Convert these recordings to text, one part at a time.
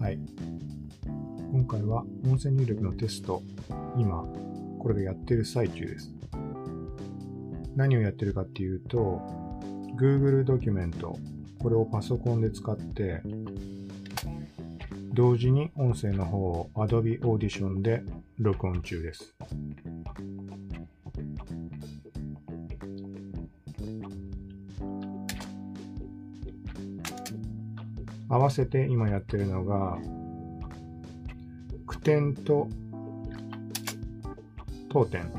はい。今回は音声入力のテスト、今、これでやってる最中です。何をやってるかっていうと、Google ドキュメント、これをパソコンで使って、同時に音声の方を Adobe Audition で録音中です。合わせて今やってるのが、句点と当点。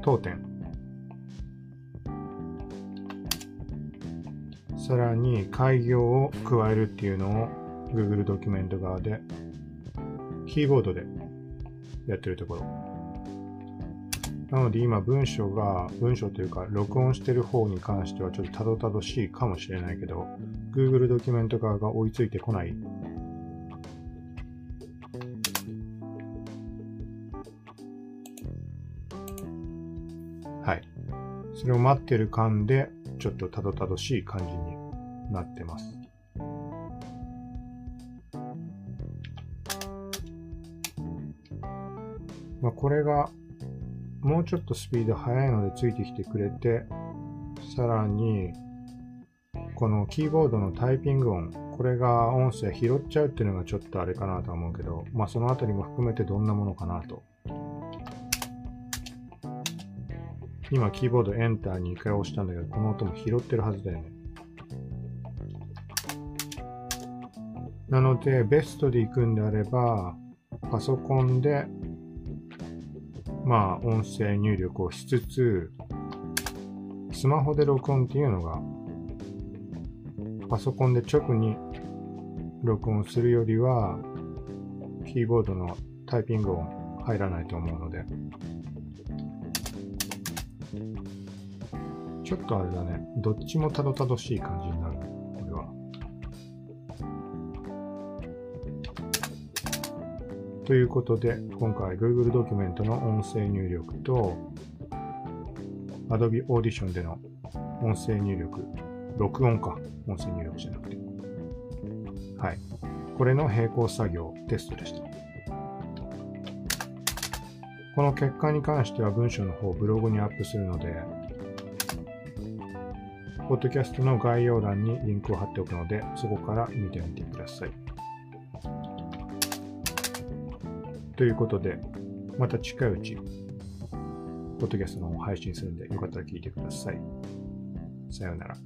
当点。さらに開業を加えるっていうのを Google ドキュメント側でキーボードでやってるところ。なので今文章が、文章というか録音してる方に関してはちょっとたどたどしいかもしれないけど、Google ドキュメント側が追いついてこない。はい。それを待ってる間で、ちょっとたどたどしい感じになってます。まあ、これがもうちょっとスピード速いのでついてきてくれて、さらに、このキーボードのタイピング音、これが音声拾っちゃうっていうのがちょっとあれかなと思うけど、まあそのあたりも含めてどんなものかなと。今キーボードエンターに1回押したんだけど、この音も拾ってるはずだよね。なので、ベストで行くんであれば、パソコンでまあ、音声入力をしつつ、スマホで録音っていうのが、パソコンで直に録音するよりは、キーボードのタイピング音入らないと思うので、ちょっとあれだね、どっちもたどたどしい感じになる。ということで、今回 Google ドキュメントの音声入力と Adobe Audition での音声入力、録音か、音声入力じゃなくて。はい。これの並行作業テストでした。この結果に関しては文章の方ブログにアップするので、ポッドキャストの概要欄にリンクを貼っておくので、そこから見てみてください。ということで、また近いうち、ポッドキャストの方を配信するんで、よかったら聞いてください。さようなら。